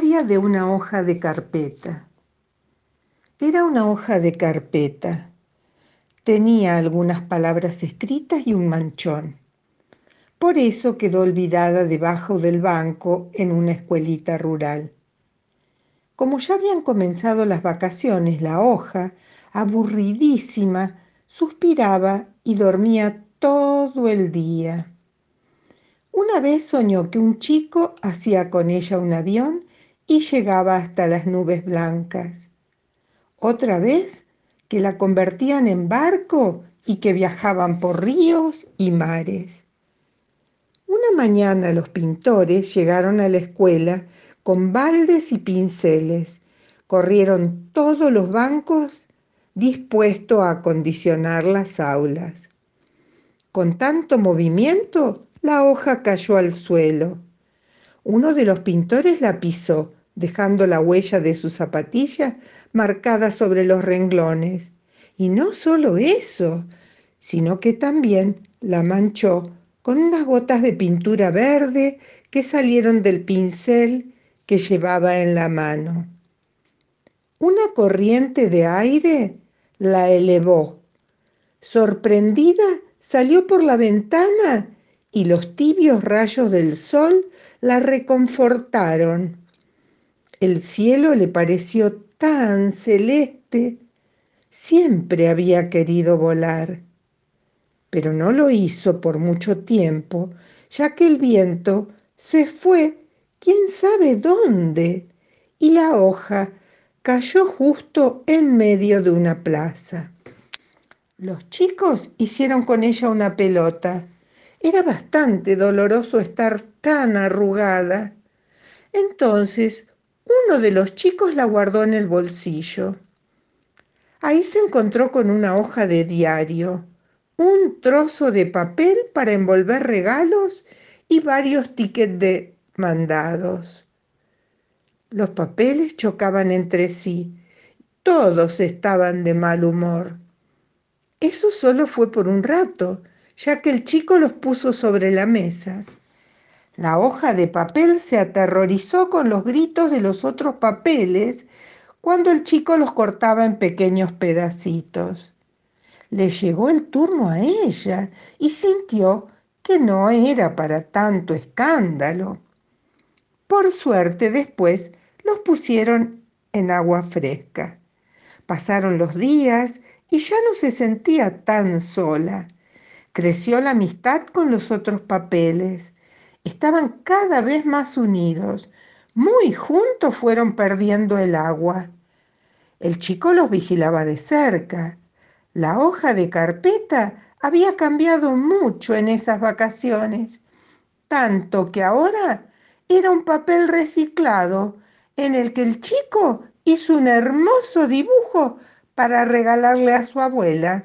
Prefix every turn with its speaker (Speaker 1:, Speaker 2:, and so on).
Speaker 1: De una hoja de carpeta. Era una hoja de carpeta. Tenía algunas palabras escritas y un manchón. Por eso quedó olvidada debajo del banco en una escuelita rural. Como ya habían comenzado las vacaciones, la hoja, aburridísima, suspiraba y dormía todo el día. Una vez soñó que un chico hacía con ella un avión y llegaba hasta las nubes blancas. Otra vez que la convertían en barco y que viajaban por ríos y mares. Una mañana los pintores llegaron a la escuela con baldes y pinceles. Corrieron todos los bancos dispuestos a acondicionar las aulas. Con tanto movimiento la hoja cayó al suelo. Uno de los pintores la pisó, dejando la huella de su zapatilla marcada sobre los renglones. Y no solo eso, sino que también la manchó con unas gotas de pintura verde que salieron del pincel que llevaba en la mano. Una corriente de aire la elevó. Sorprendida, salió por la ventana y los tibios rayos del sol la reconfortaron. El cielo le pareció tan celeste. Siempre había querido volar, pero no lo hizo por mucho tiempo, ya que el viento se fue quién sabe dónde y la hoja cayó justo en medio de una plaza. Los chicos hicieron con ella una pelota era bastante doloroso estar tan arrugada. Entonces uno de los chicos la guardó en el bolsillo. Ahí se encontró con una hoja de diario, un trozo de papel para envolver regalos y varios tickets de mandados. Los papeles chocaban entre sí. Todos estaban de mal humor. Eso solo fue por un rato ya que el chico los puso sobre la mesa. La hoja de papel se aterrorizó con los gritos de los otros papeles cuando el chico los cortaba en pequeños pedacitos. Le llegó el turno a ella y sintió que no era para tanto escándalo. Por suerte después los pusieron en agua fresca. Pasaron los días y ya no se sentía tan sola. Creció la amistad con los otros papeles. Estaban cada vez más unidos. Muy juntos fueron perdiendo el agua. El chico los vigilaba de cerca. La hoja de carpeta había cambiado mucho en esas vacaciones, tanto que ahora era un papel reciclado en el que el chico hizo un hermoso dibujo para regalarle a su abuela.